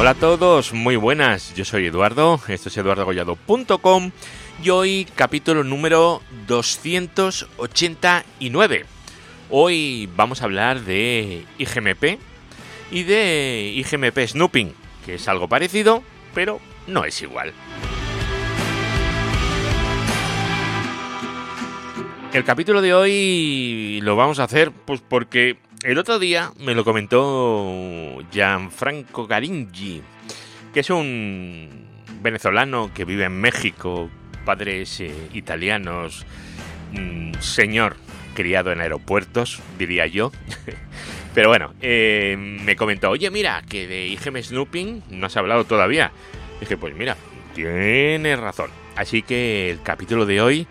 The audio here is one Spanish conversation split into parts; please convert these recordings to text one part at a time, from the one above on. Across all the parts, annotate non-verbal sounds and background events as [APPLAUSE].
Hola a todos, muy buenas. Yo soy Eduardo, esto es eduardogollado.com y hoy capítulo número 289. Hoy vamos a hablar de IGMP y de IGMP Snooping, que es algo parecido, pero no es igual. El capítulo de hoy lo vamos a hacer pues porque el otro día me lo comentó Gianfranco Garingi, que es un venezolano que vive en México, padres eh, italianos, señor criado en aeropuertos, diría yo. [LAUGHS] Pero bueno, eh, me comentó, oye, mira, que de IGM Snooping no has hablado todavía. dije, pues mira, tienes razón. Así que el capítulo de hoy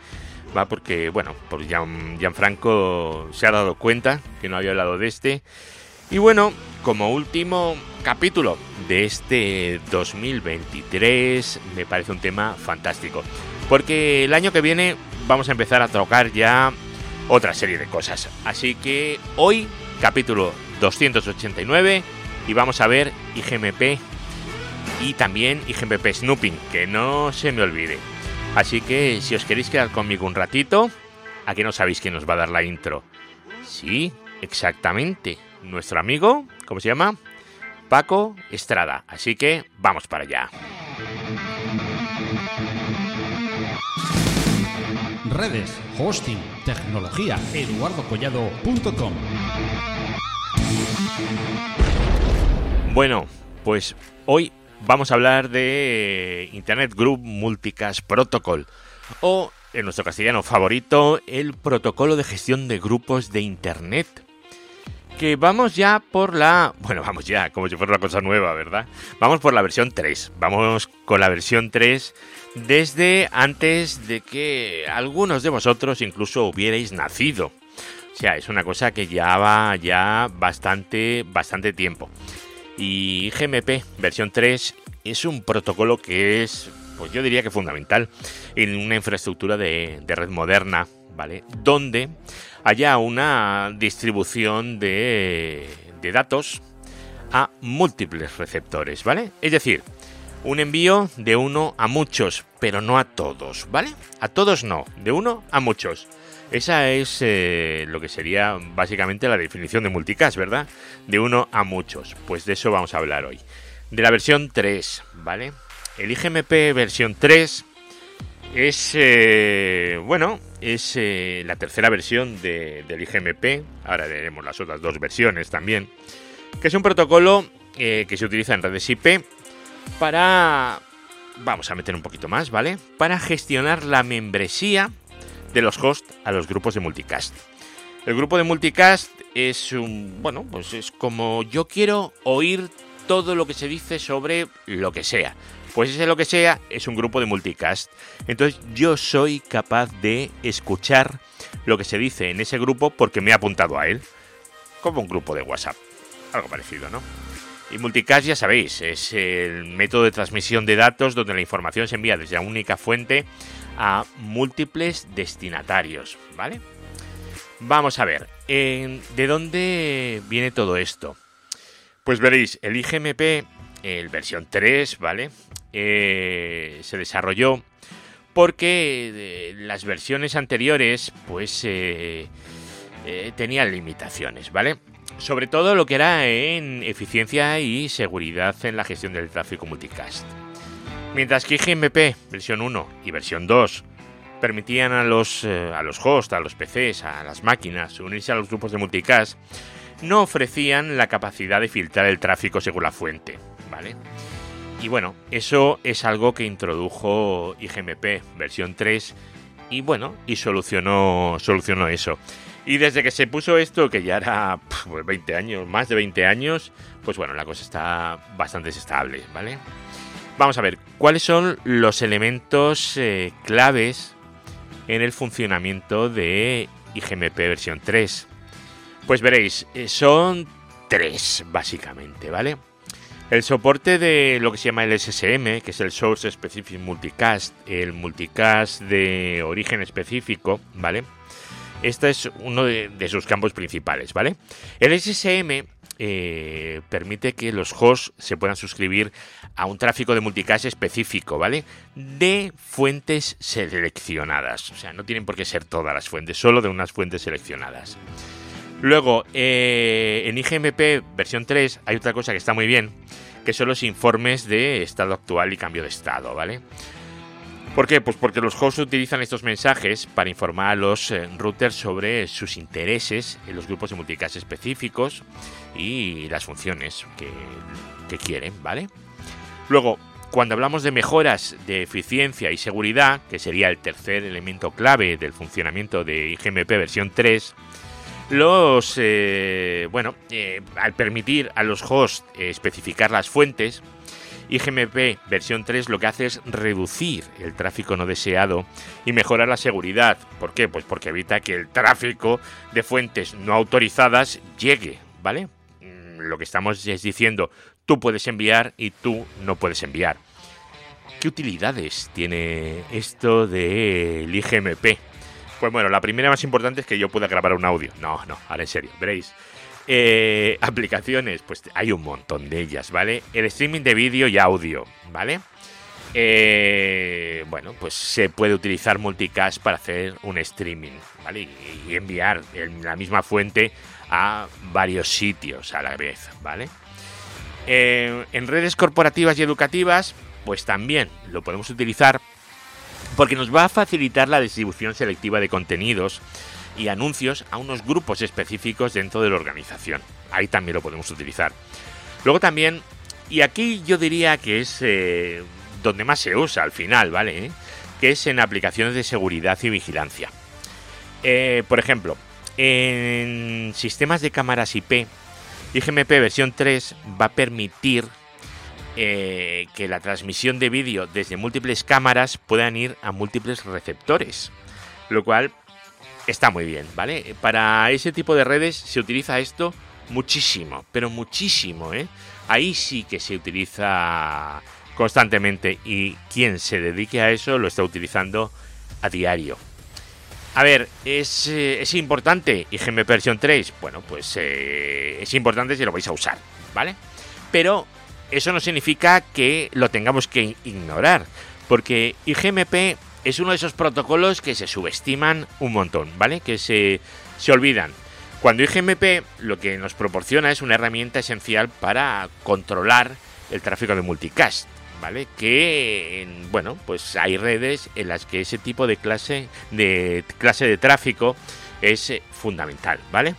va porque, bueno, por Gianfranco se ha dado cuenta que no había hablado de este. Y bueno, como último capítulo de este 2023, me parece un tema fantástico. Porque el año que viene vamos a empezar a tocar ya otra serie de cosas. Así que hoy, capítulo 289, y vamos a ver IGMP y también IGMP Snooping, que no se me olvide. Así que si os queréis quedar conmigo un ratito, aquí no sabéis quién nos va a dar la intro. Sí, exactamente. Nuestro amigo, ¿cómo se llama? Paco Estrada. Así que vamos para allá. Redes, hosting, tecnología, eduardocollado.com. Bueno, pues hoy vamos a hablar de Internet Group Multicast Protocol o en nuestro castellano favorito el protocolo de gestión de grupos de Internet. Que vamos ya por la... Bueno, vamos ya, como si fuera una cosa nueva, ¿verdad? Vamos por la versión 3. Vamos con la versión 3 desde antes de que algunos de vosotros incluso hubierais nacido. O sea, es una cosa que ya va ya bastante, bastante tiempo. Y GMP versión 3 es un protocolo que es, pues yo diría que fundamental en una infraestructura de, red moderna, ¿vale? Donde haya una distribución de, de datos a múltiples receptores, ¿vale? Es decir, un envío de uno a muchos, pero no a todos, ¿vale? A todos no, de uno a muchos. Esa es eh, lo que sería básicamente la definición de multicast, ¿verdad? De uno a muchos. Pues de eso vamos a hablar hoy. De la versión 3, ¿vale? El IGMP versión 3 es, eh, bueno, es eh, la tercera versión del IGMP. Ahora veremos las otras dos versiones también. Que es un protocolo que se utiliza en redes IP para... Vamos a meter un poquito más, ¿vale? Para gestionar la membresía de los hosts a los grupos de multicast. El grupo de multicast es un, bueno, pues es como yo quiero oír todo lo que se dice sobre lo que sea. Pues ese lo que sea es un grupo de multicast. Entonces yo soy capaz de escuchar lo que se dice en ese grupo porque me he apuntado a él. Como un grupo de WhatsApp. Algo parecido, ¿no? Y multicast, ya sabéis, es el método de transmisión de datos donde la información se envía desde una única fuente a múltiples destinatarios, ¿vale? Vamos a ver, ¿de dónde viene todo esto? Pues veréis, el IGMP, el versión 3, ¿vale? Eh, se desarrolló porque eh, las versiones anteriores, pues, eh, tenían limitaciones, ¿vale? Sobre todo lo que era en eficiencia y seguridad en la gestión del tráfico multicast. Mientras que IGMP versión 1 y versión 2 permitían a los, eh, los hosts, a los PCs, a las máquinas unirse a los grupos de multicast, no ofrecían la capacidad de filtrar el tráfico según la fuente, ¿vale? Y bueno, eso es algo que introdujo IGMP versión 3 y bueno, y solucionó, solucionó eso. Y desde que se puso esto, que ya era 20 pues años, más de 20 años, pues bueno, la cosa está bastante estable, ¿vale? Vamos a ver, ¿cuáles son los elementos eh, claves en el funcionamiento de IGMP versión 3? Pues veréis, eh, son tres básicamente, ¿vale? El soporte de lo que se llama el SSM, que es el Source Specific Multicast, el multicast de origen específico, ¿vale? Este es uno de, sus campos principales, ¿vale? El SSM eh, permite que los hosts se puedan suscribir a un tráfico de multicast específico, ¿vale? De fuentes seleccionadas. O sea, no tienen por qué ser todas las fuentes, solo de unas fuentes seleccionadas. Luego, eh, en IGMP versión 3 hay otra cosa que está muy bien, que son los informes de estado actual y cambio de estado, ¿vale? ¿Por qué? Pues porque los hosts utilizan estos mensajes para informar a los eh, routers sobre sus intereses en los grupos de multicast específicos y las funciones que, quieren, ¿vale? Luego, cuando hablamos de mejoras de eficiencia y seguridad, que sería el tercer elemento clave del funcionamiento de IGMP versión 3, los, eh, bueno, eh, al permitir a los hosts especificar las fuentes, IGMP versión 3 lo que hace es reducir el tráfico no deseado y mejorar la seguridad. ¿Por qué? Pues porque evita que el tráfico de fuentes no autorizadas llegue, ¿vale? Mm, lo que estamos es diciendo, tú puedes enviar y tú no puedes enviar. ¿Qué utilidades tiene esto del IGMP? Pues bueno, la primera más importante es que yo pueda grabar un audio. No, no, ahora en serio, veréis. Eh, [LAUGHS] aplicaciones, pues hay un montón de ellas, ¿vale? El streaming de vídeo y audio, ¿vale? Eh, bueno, pues se puede utilizar multicast para hacer un streaming, ¿vale? Y, enviar en la misma fuente a varios sitios a la vez, ¿vale? Eh, en redes corporativas y educativas, pues también lo podemos utilizar porque nos va a facilitar la distribución selectiva de contenidos y anuncios a unos grupos específicos dentro de la organización. Ahí también lo podemos utilizar. Luego también, y aquí yo diría que es eh, donde más se usa al final, ¿vale? Que es en aplicaciones de seguridad y vigilancia. Eh, por ejemplo, en sistemas de cámaras IP, IGMP versión 3 va a permitir eh, que la transmisión de vídeo desde múltiples cámaras puedan ir a múltiples receptores, lo cual está muy bien, ¿vale? Para ese tipo de redes se utiliza esto muchísimo, pero muchísimo, ¿eh? Ahí sí que se utiliza constantemente y quien se dedique a eso lo está utilizando a diario. A ver, ¿es, eh, ¿es importante IGM versión 3? Bueno, pues eh, es importante si lo vais a usar, ¿vale? Pero eso no significa que lo tengamos que ignorar, porque IGMP es uno de esos protocolos que se subestiman un montón, ¿vale? Que se, se olvidan. Cuando IGMP lo que nos proporciona es una herramienta esencial para controlar el tráfico de multicast, ¿vale? Que, bueno, pues hay redes en las que ese tipo de clase de, clase de tráfico es fundamental, ¿vale?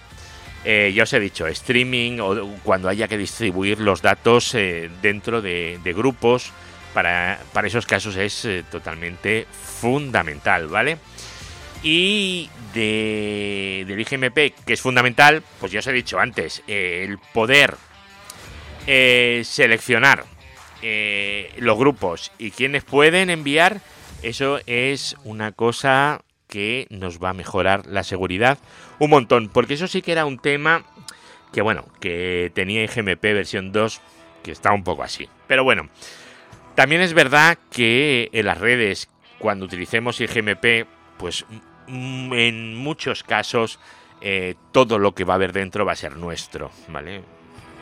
Eh, ya os he dicho, streaming o cuando haya que distribuir los datos eh, dentro de, grupos, para, esos casos es eh, totalmente fundamental, ¿vale? Y de, del IGMP, que es fundamental, pues ya os he dicho antes, el poder seleccionar los grupos y quienes pueden enviar, eso es una cosa que nos va a mejorar la seguridad un montón, porque eso sí que era un tema que bueno, que tenía IGMP versión 2 que está un poco así. Pero bueno, también es verdad que en las redes cuando utilicemos IGMP, pues mm, en muchos casos eh, todo lo que va a haber dentro va a ser nuestro, ¿vale?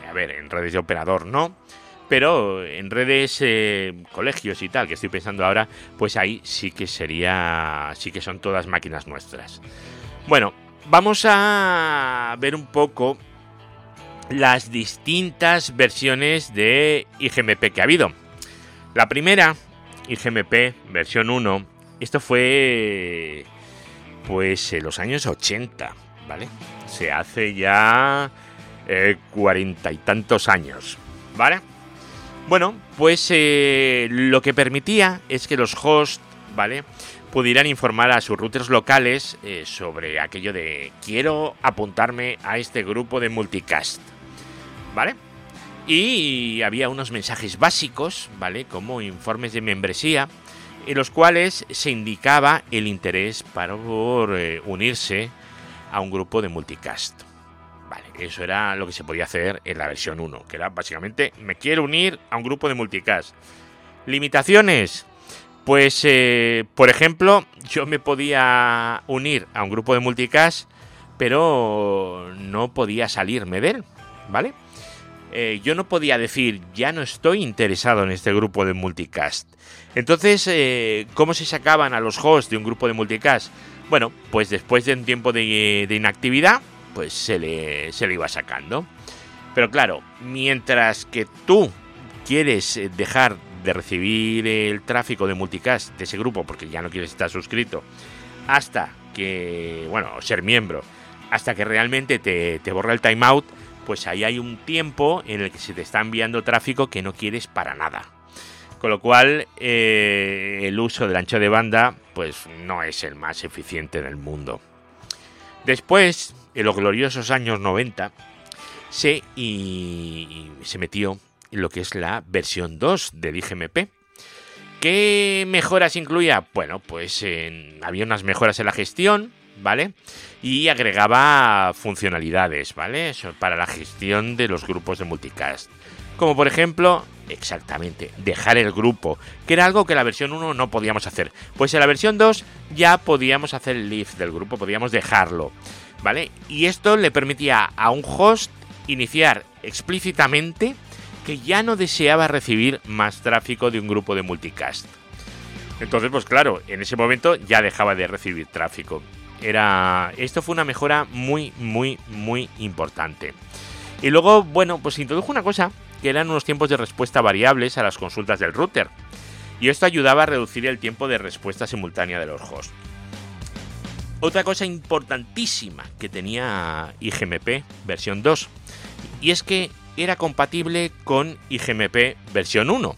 A ver, en redes de operador no, pero en redes, eh, colegios y tal, que estoy pensando ahora, pues ahí sí que sería, sí que son todas máquinas nuestras. Bueno, vamos a ver un poco las distintas versiones de IGMP que ha habido. La primera, IGMP versión 1, esto fue pues en los años 80, ¿vale? Se hace ya eh, cuarenta y tantos años, ¿vale? Bueno, pues eh, lo que permitía es que los hosts, ¿vale? Pudieran informar a sus routers locales eh, sobre aquello de quiero apuntarme a este grupo de multicast, ¿vale? Y había unos mensajes básicos, ¿vale? Como informes de membresía, en los cuales se indicaba el interés para eh, unirse a un grupo de multicast. Vale, eso era lo que se podía hacer en la versión 1, que era básicamente me quiero unir a un grupo de multicast. Limitaciones. Pues, eh, por ejemplo, yo me podía unir a un grupo de multicast, pero no podía salirme de él, ¿vale? Eh, yo no podía decir, ya no estoy interesado en este grupo de multicast. Entonces, eh, ¿cómo se sacaban a los hosts de un grupo de multicast? Bueno, pues después de un tiempo de, inactividad, pues se le, se le iba sacando. Pero claro, mientras que tú quieres dejar de recibir el tráfico de multicast de ese grupo porque ya no quieres estar suscrito hasta que, bueno, ser miembro, hasta que realmente te, borra el timeout, pues ahí hay un tiempo en el que se te está enviando tráfico que no quieres para nada. Con lo cual, eh, el uso del ancho de banda, pues no es el más eficiente del mundo. Después, en los gloriosos años 90, se, se metió lo que es la versión 2 del IGMP. ¿Qué mejoras incluía? Bueno, pues había unas mejoras en la gestión, ¿vale? Y agregaba funcionalidades, ¿vale? para la gestión de los grupos de multicast. Como por ejemplo, exactamente, dejar el grupo, que era algo que la versión 1 no podíamos hacer. Pues en la versión 2 ya podíamos hacer el lift del grupo, podíamos dejarlo, ¿vale? Y esto le permitía a un host iniciar explícitamente que ya no deseaba recibir más tráfico de un grupo de multicast. Entonces, pues claro, en ese momento ya dejaba de recibir tráfico. Era. Esto fue una mejora muy, muy, muy importante. Y luego, bueno, pues introdujo una cosa que eran unos tiempos de respuesta variables a las consultas del router. Y esto ayudaba a reducir el tiempo de respuesta simultánea de los hosts. Otra cosa importantísima que tenía IGMP versión 2, y es que era compatible con IGMP versión 1.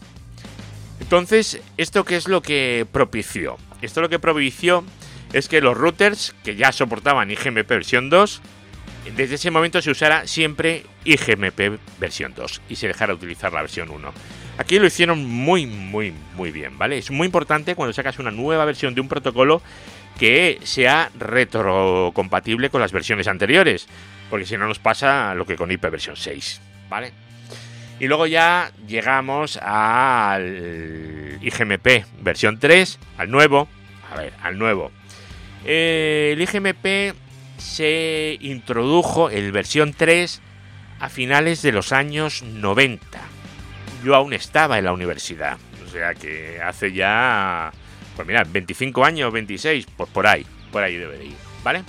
Entonces, ¿esto qué es lo que propició? Esto lo que propició es que los routers que ya soportaban IGMP versión 2, desde ese momento se usara siempre IGMP versión 2 y se dejara utilizar la versión 1. Aquí lo hicieron muy, muy, muy bien, ¿vale? Es muy importante cuando sacas una nueva versión de un protocolo que sea retrocompatible con las versiones anteriores, porque si no nos pasa lo que con IP versión 6. ¿vale? Y luego ya llegamos al IGMP versión 3, al nuevo. A ver, al nuevo. El IGMP se introdujo en versión 3 a finales de los años 90. Yo aún estaba en la universidad. O sea que hace ya, pues mira, 25 años, 26, pues por ahí, por ahí debería ir, ¿vale?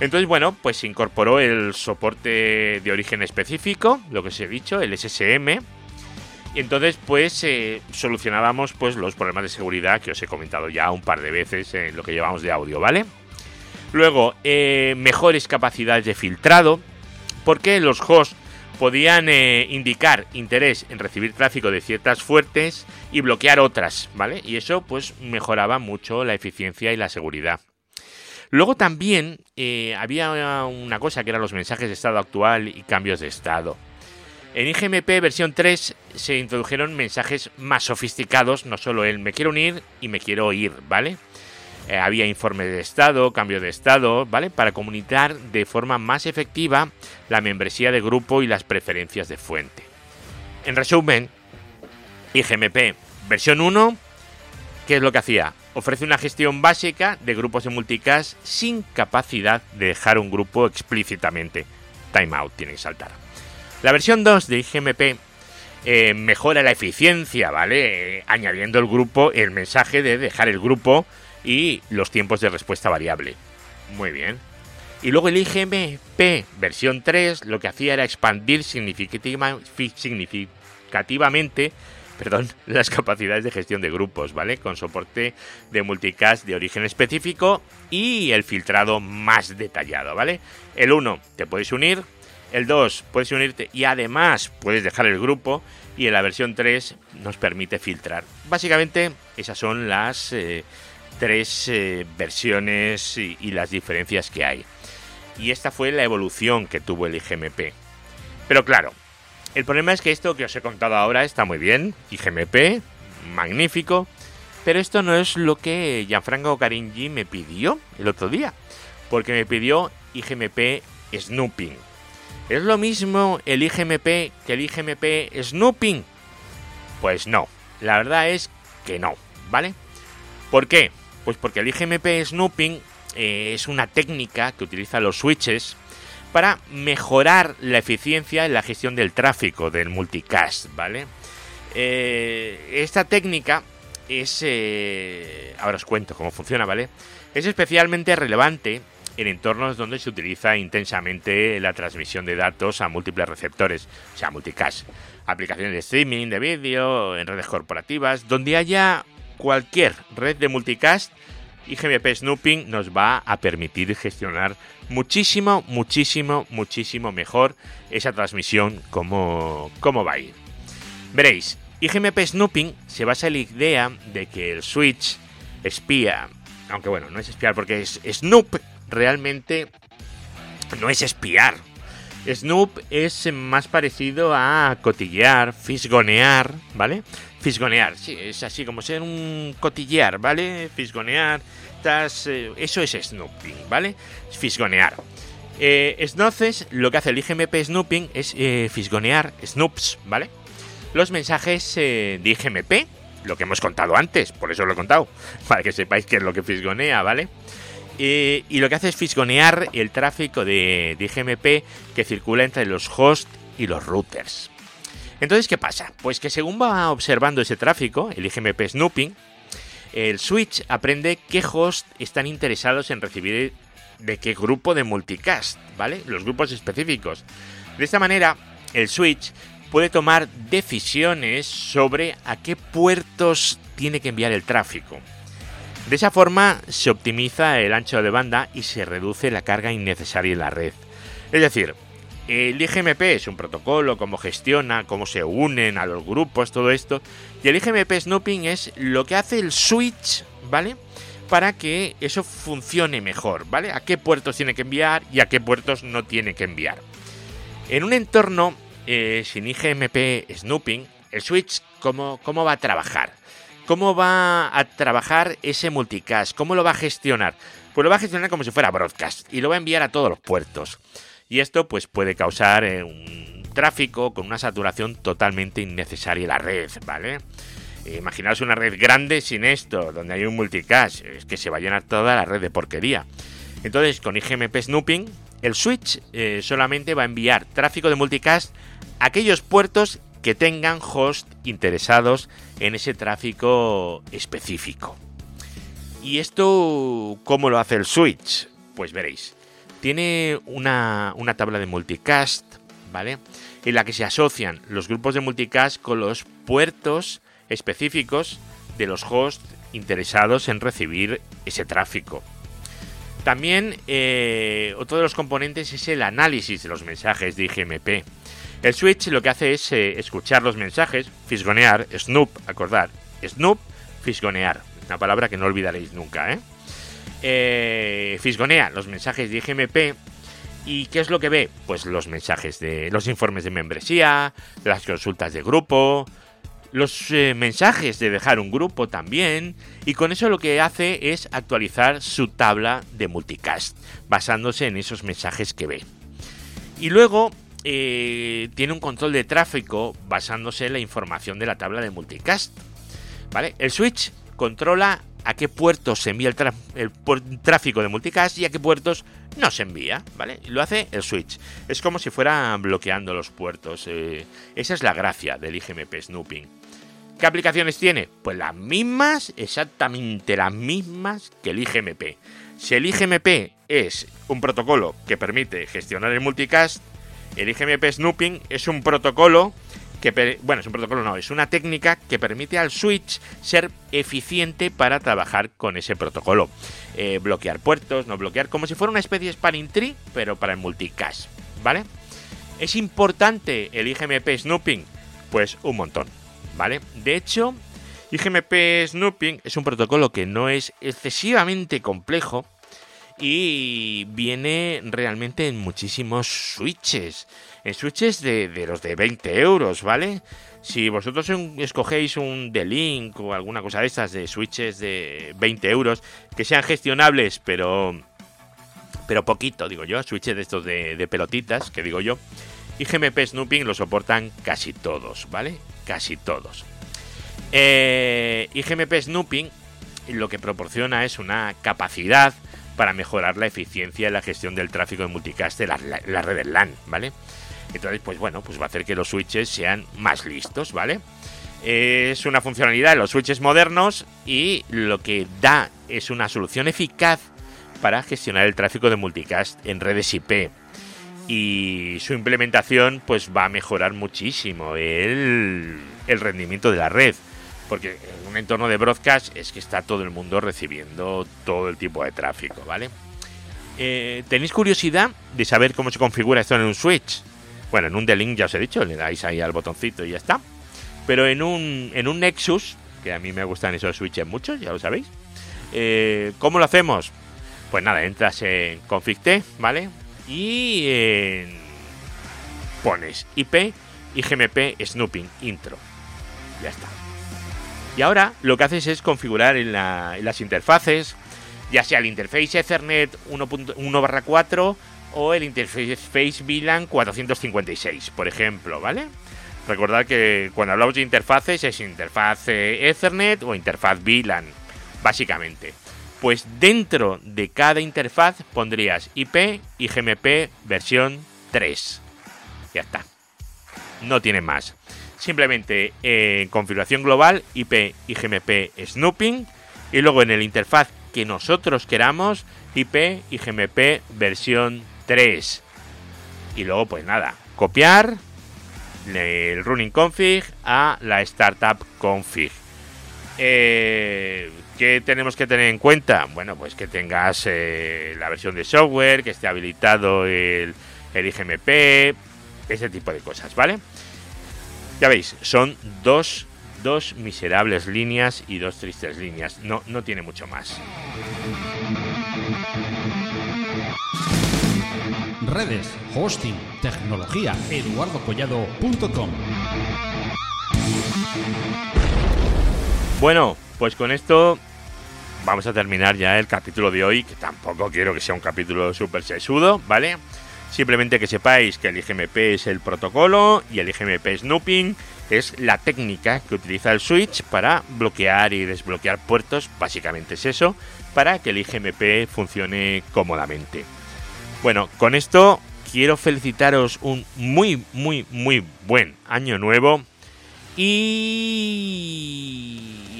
Entonces, bueno, pues se incorporó el soporte de origen específico, lo que os he dicho, el SSM. Y entonces, pues, eh, solucionábamos pues, los problemas de seguridad que os he comentado ya un par de veces en lo que llevamos de audio, ¿vale? Luego, eh, mejores capacidades de filtrado, porque los hosts podían eh, indicar interés en recibir tráfico de ciertas fuertes y bloquear otras, ¿vale? Y eso, pues, mejoraba mucho la eficiencia y la seguridad. Luego también había una cosa que eran los mensajes de estado actual y cambios de estado. En IGMP versión 3 se introdujeron mensajes más sofisticados, no solo el me quiero unir y me quiero ir, ¿vale? Eh, había informe de estado, cambio de estado, ¿vale? Para comunicar de forma más efectiva la membresía de grupo y las preferencias de fuente. En resumen, IGMP versión 1, ¿qué es lo que hacía? ofrece una gestión básica de grupos de multicast sin capacidad de dejar un grupo explícitamente. Timeout tiene que saltar. La versión 2 de IGMP eh, mejora la eficiencia, ¿vale? añadiendo el grupo, el mensaje de dejar el grupo y los tiempos de respuesta variable. Muy bien. Y luego el IGMP versión 3 lo que hacía era expandir significativamente perdón, [LAUGHS] las capacidades de gestión de grupos, ¿vale? Con soporte de multicast de origen específico y el filtrado más detallado, ¿vale? El 1 te puedes unir, el 2 puedes unirte y además puedes dejar el grupo y en la versión 3 nos permite filtrar. Básicamente esas son las eh, tres eh, versiones y, y las diferencias que hay. Y esta fue la evolución que tuvo el IGMP. Pero claro, el problema es que esto que os he contado ahora está muy bien, IGMP, magnífico, pero esto no es lo que Gianfranco Caringi me pidió el otro día, porque me pidió IGMP Snooping. ¿Es lo mismo el IGMP que el IGMP Snooping? Pues no, la verdad es que no, ¿vale? ¿Por qué? Pues porque el IGMP snooping eh, es una técnica que utiliza los switches para mejorar la eficiencia en la gestión del tráfico del multicast, ¿vale? Eh, esta técnica es... Eh, ahora os cuento cómo funciona, ¿vale? Es especialmente relevante en entornos donde se utiliza intensamente la transmisión de datos a múltiples receptores, o sea, multicast, aplicaciones de streaming, de vídeo, en redes corporativas, donde haya cualquier red de multicast, IGMP Snooping nos va a permitir gestionar muchísimo, muchísimo, muchísimo mejor esa transmisión como, como va a ir. Veréis, IGMP Snooping se basa en la idea de que el switch espía, aunque bueno, no es espiar porque es Snoop realmente no es espiar. Snoop es más parecido a cotillear, fisgonear, ¿vale? Fisgonear, sí, es así como ser un cotillear, ¿vale? Fisgonear, eh, eso es snooping, ¿vale? Fisgonear. Eh, entonces, lo que hace el IGMP snooping es eh, fisgonear snoops, ¿vale? Los mensajes de IGMP, lo que hemos contado antes, por eso lo he contado, [LAUGHS] para que sepáis qué es lo que fisgonea, ¿vale? Y lo que hace es fisgonear el tráfico de, de IGMP que circula entre los hosts y los routers. Entonces, ¿qué pasa? Pues que según va observando ese tráfico, el IGMP Snooping, el switch aprende qué hosts están interesados en recibir de qué grupo de multicast, ¿vale? Los grupos específicos. De esta manera, el switch puede tomar decisiones sobre a qué puertos tiene que enviar el tráfico. De esa forma se optimiza el ancho de banda y se reduce la carga innecesaria en la red. Es decir, el IGMP es un protocolo, cómo gestiona, cómo se unen a los grupos, todo esto. Y el IGMP Snooping es lo que hace el switch, ¿vale? Para que eso funcione mejor, ¿vale? A qué puertos tiene que enviar y a qué puertos no tiene que enviar. En un entorno eh, sin IGMP Snooping, el switch, ¿cómo, ¿cómo va a trabajar? ¿Cómo va a trabajar ese multicast? ¿Cómo lo va a gestionar? Pues lo va a gestionar como si fuera broadcast y lo va a enviar a todos los puertos y esto pues puede causar eh, un tráfico con una saturación totalmente innecesaria en la red, ¿vale? Imaginaos una red grande sin esto, donde hay un multicast, es que se va a llenar toda la red de porquería. Entonces, con IGMP Snooping, el switch eh, solamente va a enviar tráfico de multicast a aquellos puertos que tengan host interesados en ese tráfico específico. ¿Y esto cómo lo hace el switch? Pues veréis tiene una, tabla de multicast, ¿vale? En la que se asocian los grupos de multicast con los puertos específicos de los hosts interesados en recibir ese tráfico. También eh, otro de los componentes es el análisis de los mensajes de IGMP. El switch lo que hace es eh, escuchar los mensajes, fisgonear, snoop, acordar, snoop, fisgonear, una palabra que no olvidaréis nunca, ¿eh? eh, fisgonea los mensajes de IGMP. ¿Y qué es lo que ve? Pues los mensajes de los informes de membresía, las consultas de grupo, los eh, mensajes de dejar un grupo también. Y con eso lo que hace es actualizar su tabla de multicast, basándose en esos mensajes que ve. Y luego eh, tiene un control de tráfico basándose en la información de la tabla de multicast. ¿Vale? El switch controla a qué puertos se envía el, tráfico de multicast y a qué puertos no se envía, ¿vale? Lo hace el switch. Es como si fuera bloqueando los puertos. Eh, esa es la gracia del IGMP Snooping. ¿Qué aplicaciones tiene? Pues las mismas, exactamente las mismas que el IGMP. Si el IGMP es un protocolo que permite gestionar el multicast, el IGMP Snooping es un protocolo bueno, es un protocolo, no, es una técnica que permite al switch ser eficiente para trabajar con ese protocolo. Eh, bloquear puertos, no bloquear, como si fuera una especie de spanning tree, pero para el multicast, ¿vale? ¿Es importante el IGMP Snooping? Pues un montón, ¿vale? De hecho, IGMP Snooping es un protocolo que no es excesivamente complejo y viene realmente en muchísimos switches en switches de, los de 20 euros, ¿vale? Si vosotros escogéis un D-Link o alguna cosa de estas de switches de 20 euros, que sean gestionables, pero pero poquito, digo yo, switches de estos de, pelotitas, que digo yo, y GMP Snooping lo soportan casi todos, ¿vale? Casi todos. Eh, y GMP Snooping lo que proporciona es una capacidad para mejorar la eficiencia y la gestión del tráfico de multicast de las la, redes LAN, ¿vale? Entonces, pues bueno, pues va a hacer que los switches sean más listos, ¿vale? Es una funcionalidad de los switches modernos y lo que da es una solución eficaz para gestionar el tráfico de multicast en redes IP. Y su implementación pues va a mejorar muchísimo el rendimiento de la red. Porque en un entorno de broadcast es que está todo el mundo recibiendo todo el tipo de tráfico, ¿vale? Eh, ¿Tenéis curiosidad de saber cómo se configura esto en un switch? Bueno, en un D-Link ya os he dicho, le dais ahí al botoncito y ya está. Pero en un, en un Nexus, que a mí me gustan esos switches muchos, ya lo sabéis. Eh, ¿Cómo lo hacemos? Pues nada, entras en config T, ¿vale? Y pones IP y GMP Snooping Intro. Ya está. Y ahora lo que haces es configurar en, las interfaces, ya sea el interface Ethernet 1.1/4 o el interface VLAN 456, por ejemplo, ¿vale? Recordad que cuando hablamos de interfaces es interfaz Ethernet o interfaz VLAN, básicamente. Pues dentro de cada interfaz pondrías IP y GMP versión 3. Ya está. No tiene más. Simplemente en configuración global IP y GMP snooping y luego en el interfaz que nosotros queramos IP y GMP versión 3. Y luego pues nada, copiar el running config a la startup config. Eh, ¿Qué tenemos que tener en cuenta? Bueno, pues que tengas eh, la versión de software, que esté habilitado el, el IGMP, ese tipo de cosas, ¿vale? Ya veis, son dos, dos miserables líneas y dos tristes líneas. No, no tiene mucho más. Redes, hosting, tecnología, eduardocollado.com. Bueno, pues con esto vamos a terminar ya el capítulo de hoy, que tampoco quiero que sea un capítulo súper sesudo, ¿vale? Simplemente que sepáis que el IGMP es el protocolo y el IGMP Snooping es la técnica que utiliza el switch para bloquear y desbloquear puertos, básicamente es eso, para que el IGMP funcione cómodamente. Bueno, con esto quiero felicitaros un muy, muy, muy buen año nuevo y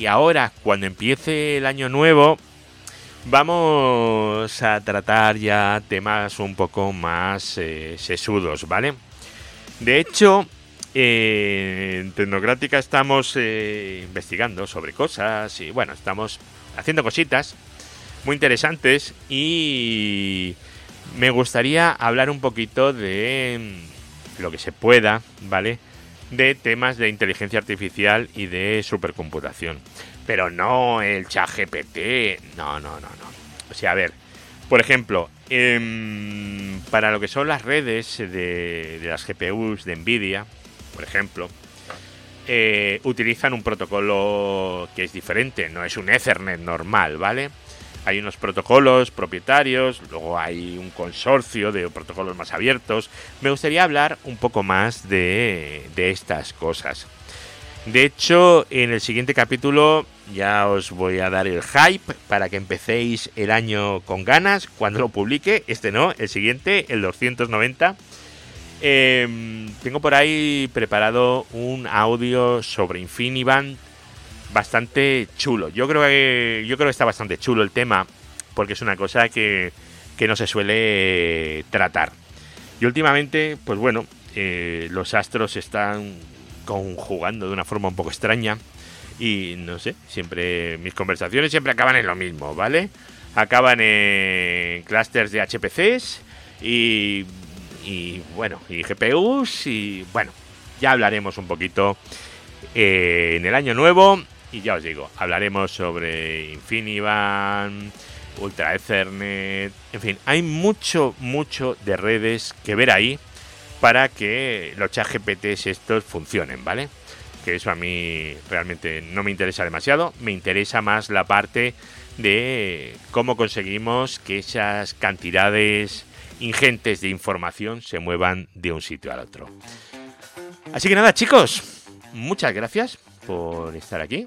ahora, cuando empiece el año nuevo, vamos a tratar ya temas un poco más eh, sesudos, ¿vale? De hecho, en Tecnocrática estamos eh, investigando sobre cosas y bueno, estamos haciendo cositas muy interesantes y me gustaría hablar un poquito de lo que se pueda, ¿vale? de temas de inteligencia artificial y de supercomputación. Pero no el chat GPT. No, no, no, no. O sea, a ver, por ejemplo, em, para lo que son las redes de, las GPUs de Nvidia, por ejemplo, eh, utilizan un protocolo que es diferente, no es un Ethernet normal, ¿vale? hay unos protocolos propietarios, luego hay un consorcio de protocolos más abiertos. Me gustaría hablar un poco más de, estas cosas. De hecho, en el siguiente capítulo ya os voy a dar el hype para que empecéis el año con ganas cuando lo publique. Este no, el siguiente, el 290. Em, tengo por ahí preparado un audio sobre Infiniband bastante chulo. Yo creo que yo creo que está bastante chulo el tema porque es una cosa que, que no se suele tratar. Y últimamente, pues bueno, eh, los astros están conjugando de una forma un poco extraña. Y no sé, siempre mis conversaciones siempre acaban en lo mismo, ¿vale? Acaban en clusters de HPCs y, y bueno, y GPUs y bueno, ya hablaremos un poquito eh, en el año nuevo. Y ya os digo, hablaremos sobre InfiniBand, Ultra Ethernet, en fin, hay mucho, mucho de redes que ver ahí para que los chat GPTs estos funcionen, ¿vale? Que eso a mí realmente no me interesa demasiado, me interesa más la parte de cómo conseguimos que esas cantidades ingentes de información se muevan de un sitio al otro. Así que nada, chicos, muchas gracias por estar aquí.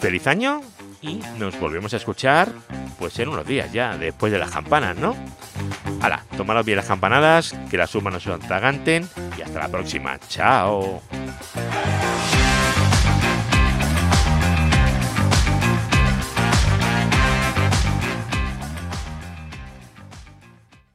Feliz año y nos volvemos a escuchar pues en unos días ya, después de las campanas, ¿no? Hala, tomaros bien las campanadas, que las sumas no se atraganten y hasta la próxima. Chao.